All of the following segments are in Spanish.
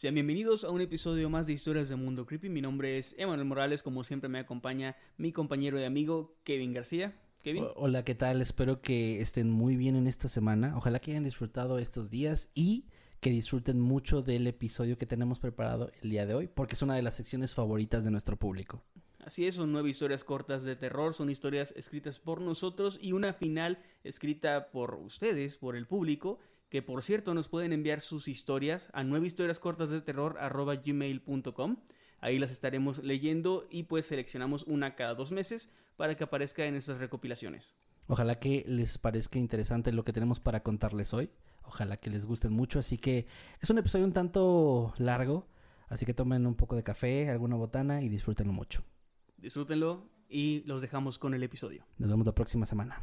Sean bienvenidos a un episodio más de Historias de Mundo Creepy. Mi nombre es Emanuel Morales, como siempre me acompaña mi compañero y amigo Kevin García. Kevin. Hola, ¿qué tal? Espero que estén muy bien en esta semana. Ojalá que hayan disfrutado estos días y que disfruten mucho del episodio que tenemos preparado el día de hoy, porque es una de las secciones favoritas de nuestro público. Así es, son nueve historias cortas de terror, son historias escritas por nosotros y una final escrita por ustedes, por el público, que por cierto nos pueden enviar sus historias a nueve historias cortas de terror gmail.com. Ahí las estaremos leyendo y pues seleccionamos una cada dos meses para que aparezca en estas recopilaciones. Ojalá que les parezca interesante lo que tenemos para contarles hoy. Ojalá que les gusten mucho. Así que es un episodio un tanto largo. Así que tomen un poco de café, alguna botana y disfrútenlo mucho. Disfrútenlo y los dejamos con el episodio. Nos vemos la próxima semana.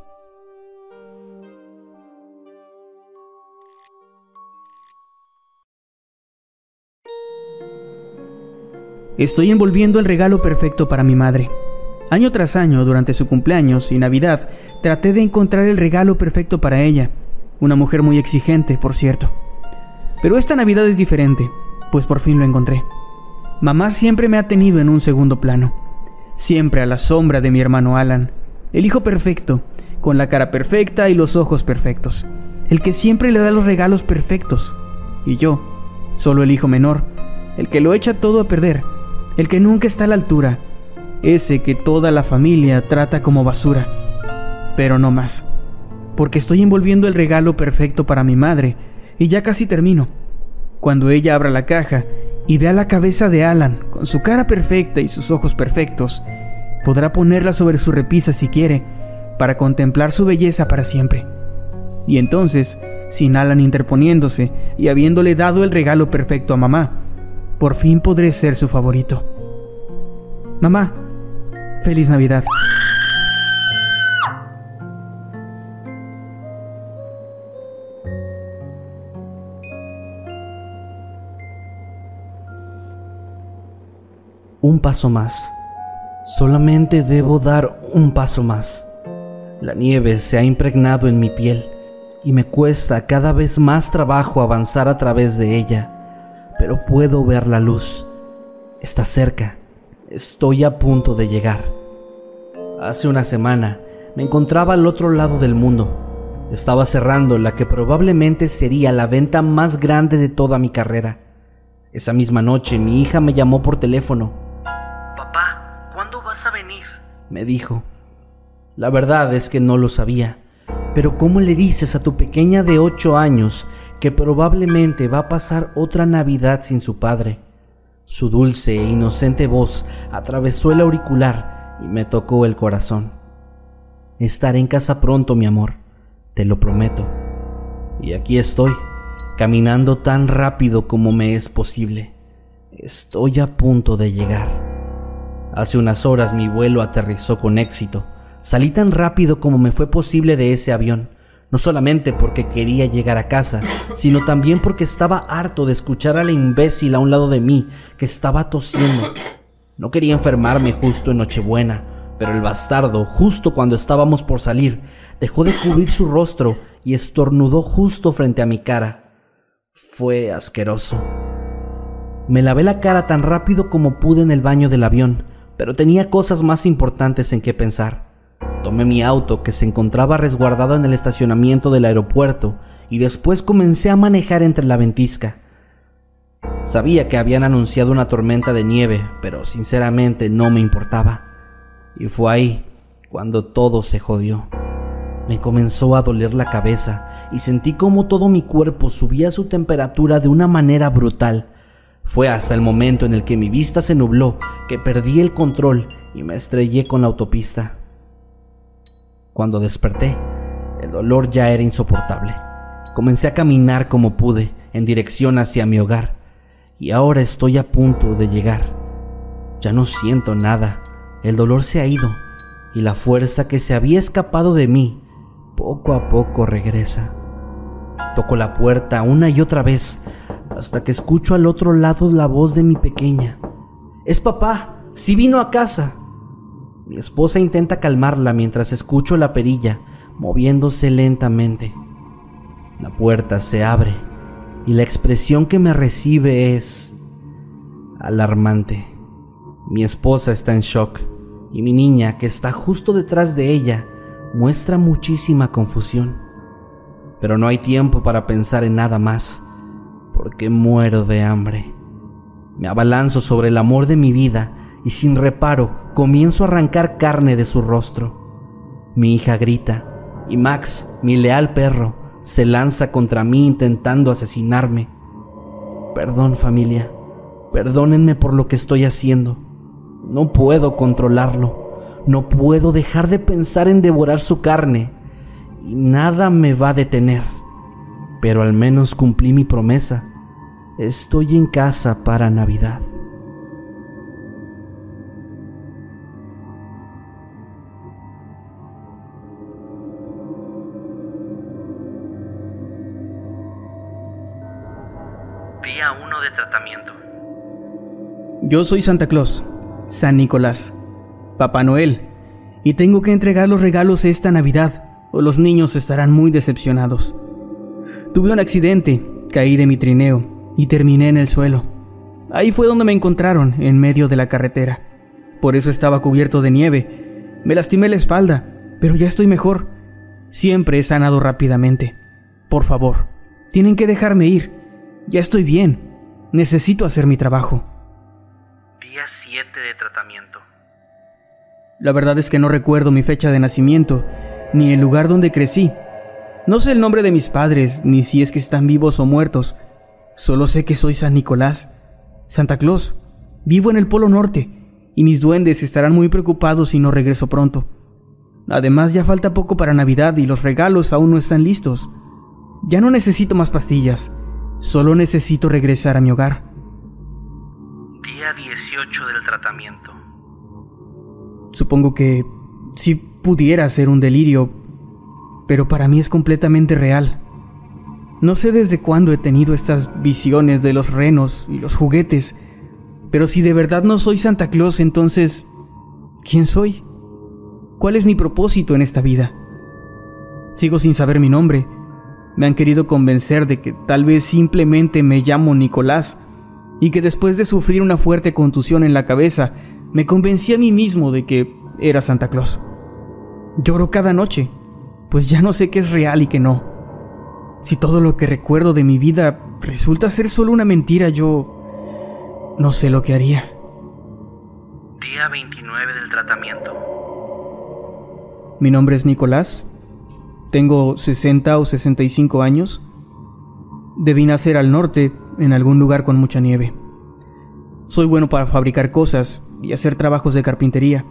Estoy envolviendo el regalo perfecto para mi madre. Año tras año, durante su cumpleaños y Navidad, traté de encontrar el regalo perfecto para ella. Una mujer muy exigente, por cierto. Pero esta Navidad es diferente, pues por fin lo encontré. Mamá siempre me ha tenido en un segundo plano. Siempre a la sombra de mi hermano Alan, el hijo perfecto, con la cara perfecta y los ojos perfectos. El que siempre le da los regalos perfectos. Y yo, solo el hijo menor, el que lo echa todo a perder el que nunca está a la altura, ese que toda la familia trata como basura. Pero no más, porque estoy envolviendo el regalo perfecto para mi madre y ya casi termino. Cuando ella abra la caja y vea la cabeza de Alan con su cara perfecta y sus ojos perfectos, podrá ponerla sobre su repisa si quiere, para contemplar su belleza para siempre. Y entonces, sin Alan interponiéndose y habiéndole dado el regalo perfecto a mamá, por fin podré ser su favorito. Mamá, feliz Navidad. Un paso más. Solamente debo dar un paso más. La nieve se ha impregnado en mi piel y me cuesta cada vez más trabajo avanzar a través de ella pero puedo ver la luz. Está cerca. Estoy a punto de llegar. Hace una semana me encontraba al otro lado del mundo. Estaba cerrando la que probablemente sería la venta más grande de toda mi carrera. Esa misma noche mi hija me llamó por teléfono. Papá, ¿cuándo vas a venir? Me dijo. La verdad es que no lo sabía. Pero ¿cómo le dices a tu pequeña de ocho años que probablemente va a pasar otra Navidad sin su padre. Su dulce e inocente voz atravesó el auricular y me tocó el corazón. Estaré en casa pronto, mi amor, te lo prometo. Y aquí estoy, caminando tan rápido como me es posible. Estoy a punto de llegar. Hace unas horas mi vuelo aterrizó con éxito. Salí tan rápido como me fue posible de ese avión no solamente porque quería llegar a casa, sino también porque estaba harto de escuchar a la imbécil a un lado de mí que estaba tosiendo. No quería enfermarme justo en Nochebuena, pero el bastardo, justo cuando estábamos por salir, dejó de cubrir su rostro y estornudó justo frente a mi cara. Fue asqueroso. Me lavé la cara tan rápido como pude en el baño del avión, pero tenía cosas más importantes en que pensar. Tomé mi auto que se encontraba resguardado en el estacionamiento del aeropuerto y después comencé a manejar entre la ventisca. Sabía que habían anunciado una tormenta de nieve, pero sinceramente no me importaba. Y fue ahí cuando todo se jodió. Me comenzó a doler la cabeza y sentí como todo mi cuerpo subía su temperatura de una manera brutal. Fue hasta el momento en el que mi vista se nubló que perdí el control y me estrellé con la autopista. Cuando desperté, el dolor ya era insoportable. Comencé a caminar como pude en dirección hacia mi hogar y ahora estoy a punto de llegar. Ya no siento nada, el dolor se ha ido y la fuerza que se había escapado de mí poco a poco regresa. Toco la puerta una y otra vez hasta que escucho al otro lado la voz de mi pequeña. Es papá, si vino a casa. Mi esposa intenta calmarla mientras escucho la perilla moviéndose lentamente. La puerta se abre y la expresión que me recibe es alarmante. Mi esposa está en shock y mi niña, que está justo detrás de ella, muestra muchísima confusión. Pero no hay tiempo para pensar en nada más, porque muero de hambre. Me abalanzo sobre el amor de mi vida y sin reparo comienzo a arrancar carne de su rostro. Mi hija grita y Max, mi leal perro, se lanza contra mí intentando asesinarme. Perdón familia, perdónenme por lo que estoy haciendo. No puedo controlarlo, no puedo dejar de pensar en devorar su carne y nada me va a detener. Pero al menos cumplí mi promesa. Estoy en casa para Navidad. Yo soy Santa Claus, San Nicolás, Papá Noel, y tengo que entregar los regalos esta Navidad o los niños estarán muy decepcionados. Tuve un accidente, caí de mi trineo y terminé en el suelo. Ahí fue donde me encontraron, en medio de la carretera. Por eso estaba cubierto de nieve. Me lastimé la espalda, pero ya estoy mejor. Siempre he sanado rápidamente. Por favor, tienen que dejarme ir. Ya estoy bien. Necesito hacer mi trabajo. Día 7 de tratamiento. La verdad es que no recuerdo mi fecha de nacimiento, ni el lugar donde crecí. No sé el nombre de mis padres, ni si es que están vivos o muertos. Solo sé que soy San Nicolás, Santa Claus. Vivo en el Polo Norte, y mis duendes estarán muy preocupados si no regreso pronto. Además, ya falta poco para Navidad y los regalos aún no están listos. Ya no necesito más pastillas. Solo necesito regresar a mi hogar. Día 18 del tratamiento. Supongo que sí pudiera ser un delirio, pero para mí es completamente real. No sé desde cuándo he tenido estas visiones de los renos y los juguetes, pero si de verdad no soy Santa Claus, entonces, ¿quién soy? ¿Cuál es mi propósito en esta vida? Sigo sin saber mi nombre, me han querido convencer de que tal vez simplemente me llamo Nicolás y que después de sufrir una fuerte contusión en la cabeza, me convencí a mí mismo de que era Santa Claus. Lloro cada noche, pues ya no sé qué es real y qué no. Si todo lo que recuerdo de mi vida resulta ser solo una mentira, yo no sé lo que haría. Día 29 del tratamiento. Mi nombre es Nicolás tengo 60 o 65 años. Debí nacer al norte, en algún lugar con mucha nieve. Soy bueno para fabricar cosas y hacer trabajos de carpintería.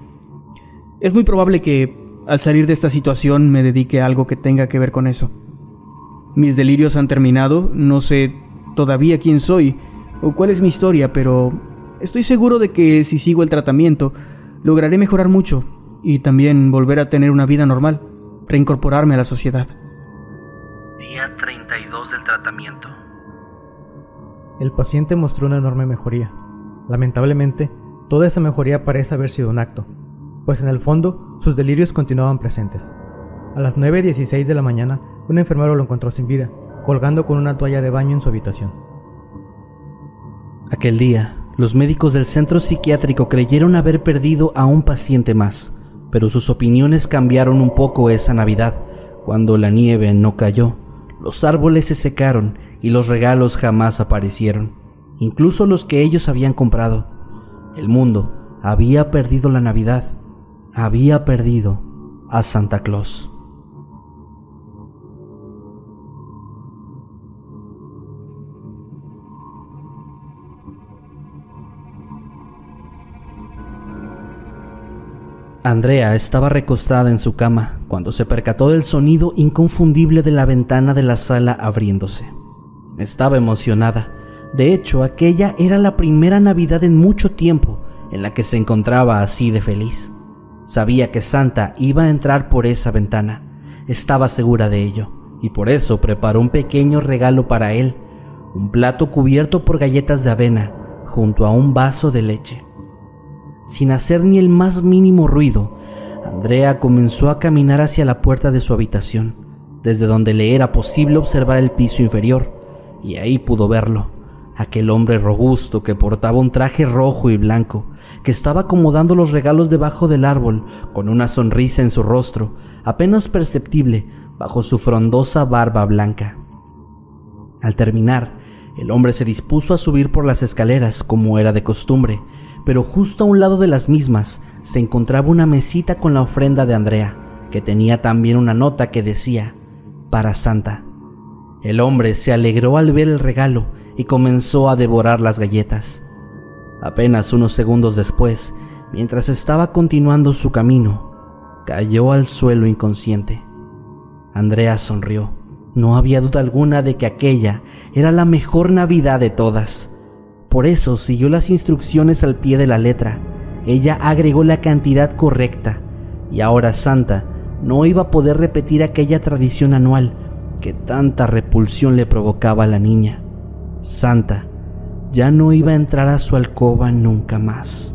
Es muy probable que, al salir de esta situación, me dedique a algo que tenga que ver con eso. Mis delirios han terminado, no sé todavía quién soy o cuál es mi historia, pero estoy seguro de que si sigo el tratamiento, lograré mejorar mucho y también volver a tener una vida normal reincorporarme a la sociedad. Día 32 del tratamiento. El paciente mostró una enorme mejoría. Lamentablemente, toda esa mejoría parece haber sido un acto, pues en el fondo sus delirios continuaban presentes. A las 9.16 de la mañana, un enfermero lo encontró sin vida, colgando con una toalla de baño en su habitación. Aquel día Los médicos del centro psiquiátrico creyeron haber perdido a un paciente más, pero sus opiniones cambiaron un poco esa Navidad, cuando la nieve no cayó, los árboles se secaron y los regalos jamás aparecieron, incluso los que ellos habían comprado. El mundo había perdido la Navidad, había perdido a Santa Claus. Andrea estaba recostada en su cama cuando se percató del sonido inconfundible de la ventana de la sala abriéndose. Estaba emocionada. De hecho, aquella era la primera Navidad en mucho tiempo en la que se encontraba así de feliz. Sabía que Santa iba a entrar por esa ventana. Estaba segura de ello, y por eso preparó un pequeño regalo para él, un plato cubierto por galletas de avena junto a un vaso de leche. Sin hacer ni el más mínimo ruido, Andrea comenzó a caminar hacia la puerta de su habitación, desde donde le era posible observar el piso inferior, y ahí pudo verlo, aquel hombre robusto que portaba un traje rojo y blanco, que estaba acomodando los regalos debajo del árbol, con una sonrisa en su rostro, apenas perceptible bajo su frondosa barba blanca. Al terminar, el hombre se dispuso a subir por las escaleras como era de costumbre, pero justo a un lado de las mismas se encontraba una mesita con la ofrenda de Andrea, que tenía también una nota que decía, para Santa. El hombre se alegró al ver el regalo y comenzó a devorar las galletas. Apenas unos segundos después, mientras estaba continuando su camino, cayó al suelo inconsciente. Andrea sonrió. No había duda alguna de que aquella era la mejor Navidad de todas. Por eso siguió las instrucciones al pie de la letra. Ella agregó la cantidad correcta y ahora Santa no iba a poder repetir aquella tradición anual que tanta repulsión le provocaba a la niña. Santa ya no iba a entrar a su alcoba nunca más.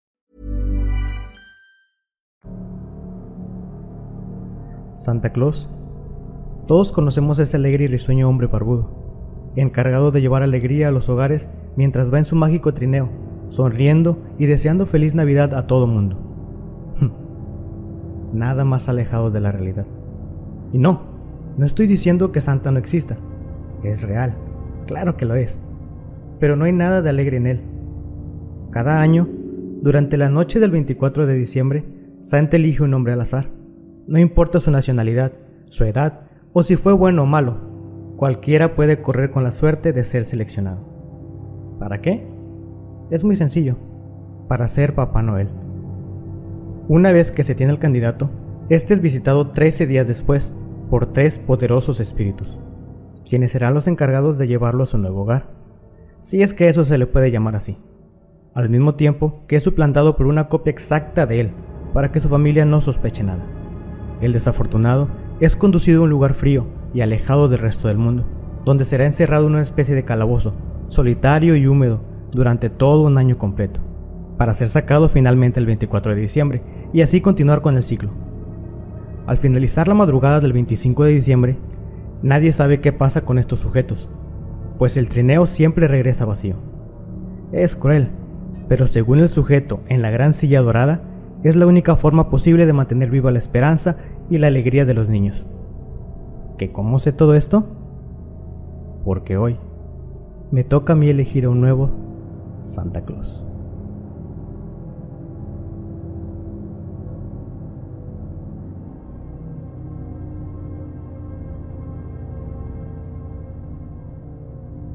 Santa Claus. Todos conocemos a ese alegre y risueño hombre barbudo, encargado de llevar alegría a los hogares mientras va en su mágico trineo, sonriendo y deseando feliz Navidad a todo mundo. Nada más alejado de la realidad. Y no, no estoy diciendo que Santa no exista. Es real, claro que lo es. Pero no hay nada de alegre en él. Cada año, durante la noche del 24 de diciembre, Santa elige un hombre al azar. No importa su nacionalidad, su edad o si fue bueno o malo, cualquiera puede correr con la suerte de ser seleccionado. ¿Para qué? Es muy sencillo, para ser Papá Noel. Una vez que se tiene el candidato, este es visitado 13 días después por tres poderosos espíritus, quienes serán los encargados de llevarlo a su nuevo hogar, si es que eso se le puede llamar así, al mismo tiempo que es suplantado por una copia exacta de él, para que su familia no sospeche nada. El desafortunado es conducido a un lugar frío y alejado del resto del mundo, donde será encerrado en una especie de calabozo, solitario y húmedo, durante todo un año completo, para ser sacado finalmente el 24 de diciembre y así continuar con el ciclo. Al finalizar la madrugada del 25 de diciembre, nadie sabe qué pasa con estos sujetos, pues el trineo siempre regresa vacío. Es cruel, pero según el sujeto en la gran silla dorada, es la única forma posible de mantener viva la esperanza y la alegría de los niños. ¿Que cómo sé todo esto? Porque hoy me toca a mí elegir a un nuevo Santa Claus.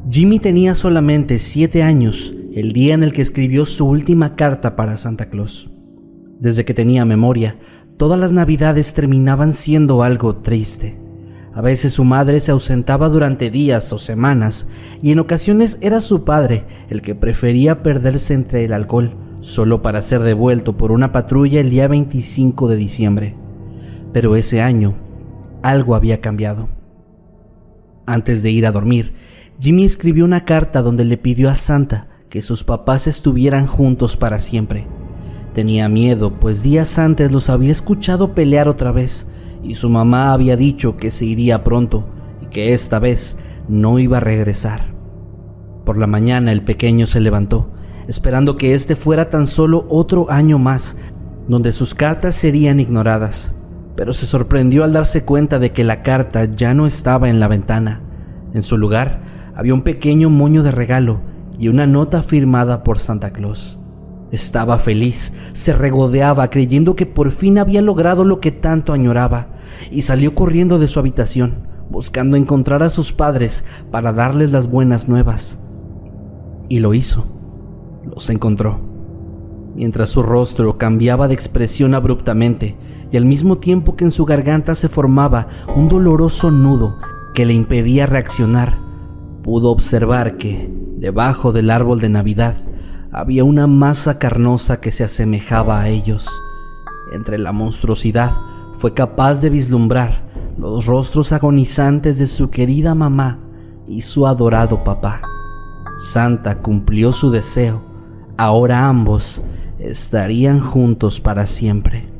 Jimmy tenía solamente siete años el día en el que escribió su última carta para Santa Claus. Desde que tenía memoria, todas las navidades terminaban siendo algo triste. A veces su madre se ausentaba durante días o semanas y en ocasiones era su padre el que prefería perderse entre el alcohol solo para ser devuelto por una patrulla el día 25 de diciembre. Pero ese año algo había cambiado. Antes de ir a dormir, Jimmy escribió una carta donde le pidió a Santa que sus papás estuvieran juntos para siempre. Tenía miedo, pues días antes los había escuchado pelear otra vez y su mamá había dicho que se iría pronto y que esta vez no iba a regresar. Por la mañana el pequeño se levantó, esperando que este fuera tan solo otro año más, donde sus cartas serían ignoradas, pero se sorprendió al darse cuenta de que la carta ya no estaba en la ventana. En su lugar, había un pequeño moño de regalo y una nota firmada por Santa Claus. Estaba feliz, se regodeaba creyendo que por fin había logrado lo que tanto añoraba y salió corriendo de su habitación, buscando encontrar a sus padres para darles las buenas nuevas. Y lo hizo. Los encontró. Mientras su rostro cambiaba de expresión abruptamente y al mismo tiempo que en su garganta se formaba un doloroso nudo que le impedía reaccionar, pudo observar que, debajo del árbol de Navidad, había una masa carnosa que se asemejaba a ellos. Entre la monstruosidad fue capaz de vislumbrar los rostros agonizantes de su querida mamá y su adorado papá. Santa cumplió su deseo. Ahora ambos estarían juntos para siempre.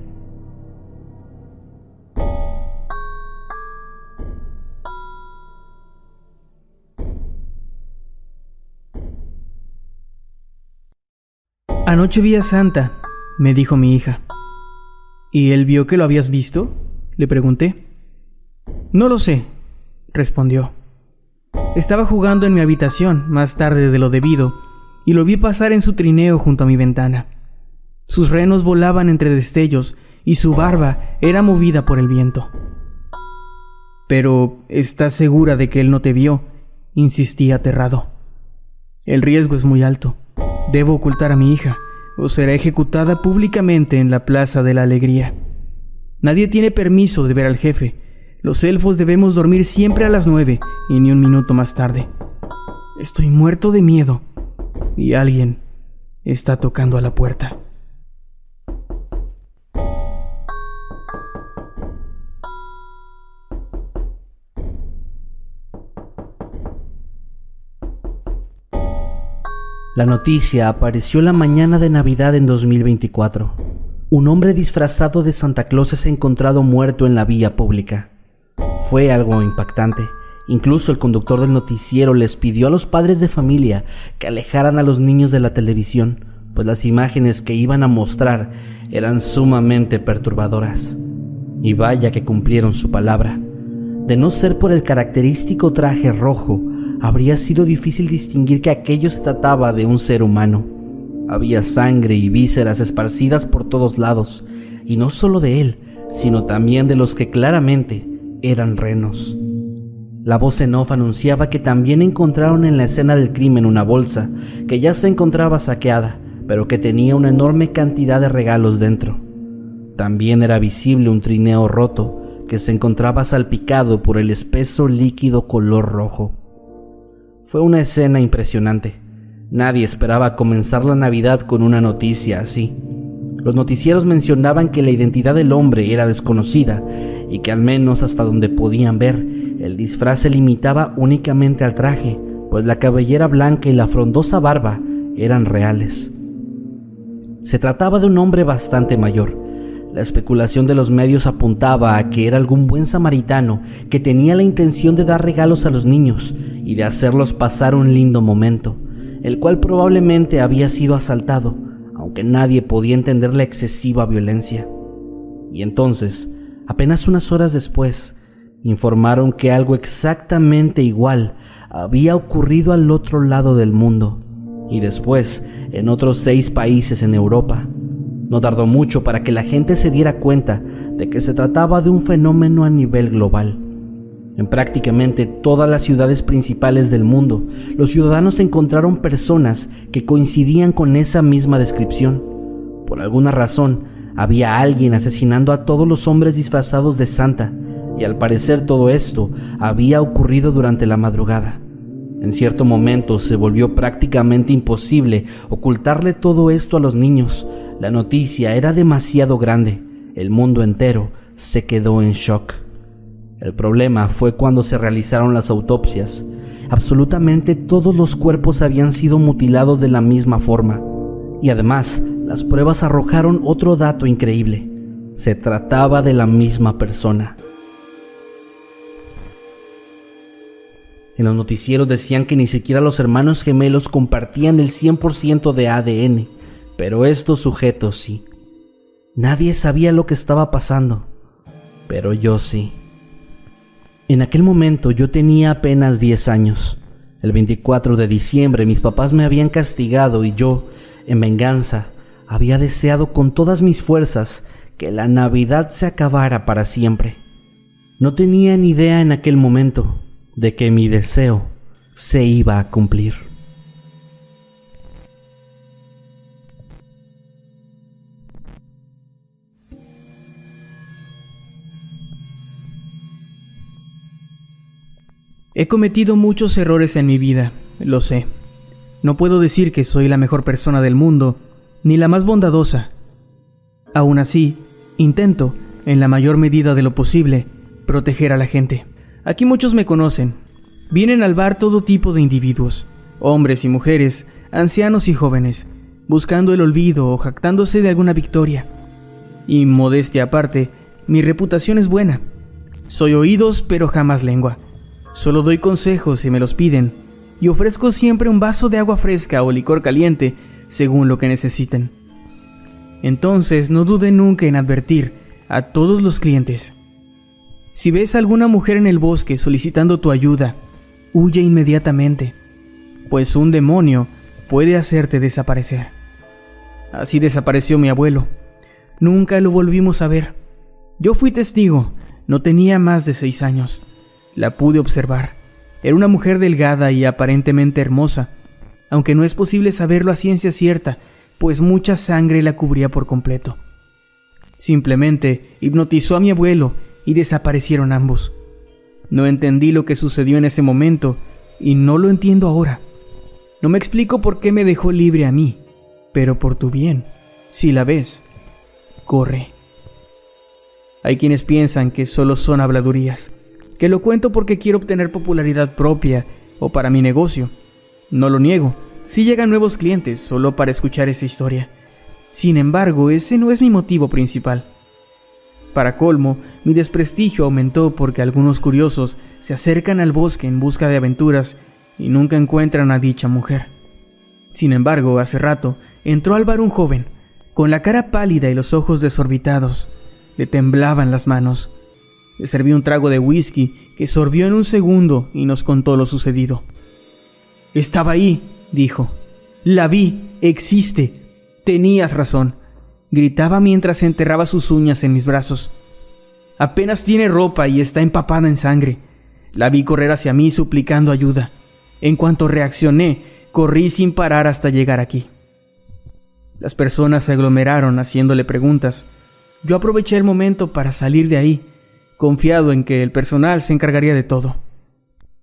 Anoche vi a Santa, me dijo mi hija. ¿Y él vio que lo habías visto? Le pregunté. No lo sé, respondió. Estaba jugando en mi habitación más tarde de lo debido y lo vi pasar en su trineo junto a mi ventana. Sus renos volaban entre destellos y su barba era movida por el viento. Pero, ¿estás segura de que él no te vio? insistí aterrado. El riesgo es muy alto. Debo ocultar a mi hija, o será ejecutada públicamente en la Plaza de la Alegría. Nadie tiene permiso de ver al jefe. Los elfos debemos dormir siempre a las nueve y ni un minuto más tarde. Estoy muerto de miedo y alguien está tocando a la puerta. La noticia apareció la mañana de Navidad en 2024. Un hombre disfrazado de Santa Claus es encontrado muerto en la vía pública. Fue algo impactante. Incluso el conductor del noticiero les pidió a los padres de familia que alejaran a los niños de la televisión, pues las imágenes que iban a mostrar eran sumamente perturbadoras. Y vaya que cumplieron su palabra. De no ser por el característico traje rojo, habría sido difícil distinguir que aquello se trataba de un ser humano. Había sangre y vísceras esparcidas por todos lados, y no solo de él, sino también de los que claramente eran renos. La voz en off anunciaba que también encontraron en la escena del crimen una bolsa que ya se encontraba saqueada, pero que tenía una enorme cantidad de regalos dentro. También era visible un trineo roto que se encontraba salpicado por el espeso líquido color rojo. Fue una escena impresionante. Nadie esperaba comenzar la Navidad con una noticia así. Los noticieros mencionaban que la identidad del hombre era desconocida y que al menos hasta donde podían ver, el disfraz se limitaba únicamente al traje, pues la cabellera blanca y la frondosa barba eran reales. Se trataba de un hombre bastante mayor. La especulación de los medios apuntaba a que era algún buen samaritano que tenía la intención de dar regalos a los niños y de hacerlos pasar un lindo momento. el cual probablemente había sido asaltado, aunque nadie podía entender la excesiva violencia. Y entonces, apenas unas horas después, informaron que algo exactamente igual había ocurrido al otro lado del mundo, y después en otros seis países en Europa. No tardó mucho para que la gente se diera cuenta de que se trataba de un fenómeno a nivel global. En prácticamente todas las ciudades principales del mundo, los ciudadanos encontraron personas que coincidían con esa misma descripción. Por alguna razón, había alguien asesinando a todos los hombres disfrazados de Santa, y al parecer todo esto había ocurrido durante la madrugada. En cierto momento se volvió prácticamente imposible ocultarle todo esto a los niños. La noticia era demasiado grande. El mundo entero se quedó en shock. El problema fue cuando se realizaron las autopsias. Absolutamente todos los cuerpos habían sido mutilados de la misma forma. Y además, las pruebas arrojaron otro dato increíble. Se trataba de la misma persona. En los noticieros decían que ni siquiera los hermanos gemelos compartían el 100% de ADN, pero estos sujetos sí. Nadie sabía lo que estaba pasando, pero yo sí. En aquel momento yo tenía apenas 10 años. El 24 de diciembre mis papás me habían castigado y yo, en venganza, había deseado con todas mis fuerzas que la Navidad se acabara para siempre. No tenía ni idea en aquel momento de que mi deseo se iba a cumplir. He cometido muchos errores en mi vida, lo sé. No puedo decir que soy la mejor persona del mundo, ni la más bondadosa. Aún así, intento, en la mayor medida de lo posible, proteger a la gente. Aquí muchos me conocen. Vienen al bar todo tipo de individuos, hombres y mujeres, ancianos y jóvenes, buscando el olvido o jactándose de alguna victoria. Y modestia aparte, mi reputación es buena. Soy oídos pero jamás lengua. Solo doy consejos si me los piden y ofrezco siempre un vaso de agua fresca o licor caliente según lo que necesiten. Entonces no duden nunca en advertir a todos los clientes si ves a alguna mujer en el bosque solicitando tu ayuda, huye inmediatamente, pues un demonio puede hacerte desaparecer. Así desapareció mi abuelo. Nunca lo volvimos a ver. Yo fui testigo, no tenía más de seis años. La pude observar. Era una mujer delgada y aparentemente hermosa, aunque no es posible saberlo a ciencia cierta, pues mucha sangre la cubría por completo. Simplemente hipnotizó a mi abuelo y desaparecieron ambos. No entendí lo que sucedió en ese momento y no lo entiendo ahora. No me explico por qué me dejó libre a mí, pero por tu bien, si la ves, corre. Hay quienes piensan que solo son habladurías, que lo cuento porque quiero obtener popularidad propia o para mi negocio. No lo niego, si llegan nuevos clientes solo para escuchar esa historia. Sin embargo, ese no es mi motivo principal. Para colmo, mi desprestigio aumentó porque algunos curiosos se acercan al bosque en busca de aventuras y nunca encuentran a dicha mujer. Sin embargo, hace rato entró al bar un joven, con la cara pálida y los ojos desorbitados. Le temblaban las manos. Le serví un trago de whisky que sorbió en un segundo y nos contó lo sucedido. Estaba ahí, dijo. La vi, existe. Tenías razón gritaba mientras enterraba sus uñas en mis brazos. Apenas tiene ropa y está empapada en sangre. La vi correr hacia mí suplicando ayuda. En cuanto reaccioné, corrí sin parar hasta llegar aquí. Las personas se aglomeraron haciéndole preguntas. Yo aproveché el momento para salir de ahí, confiado en que el personal se encargaría de todo.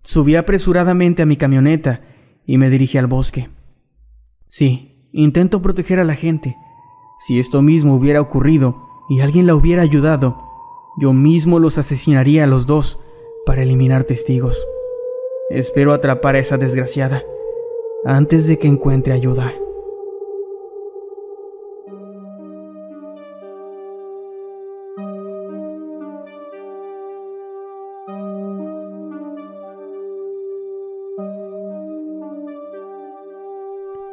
Subí apresuradamente a mi camioneta y me dirigí al bosque. Sí, intento proteger a la gente, si esto mismo hubiera ocurrido y alguien la hubiera ayudado, yo mismo los asesinaría a los dos para eliminar testigos. Espero atrapar a esa desgraciada antes de que encuentre ayuda.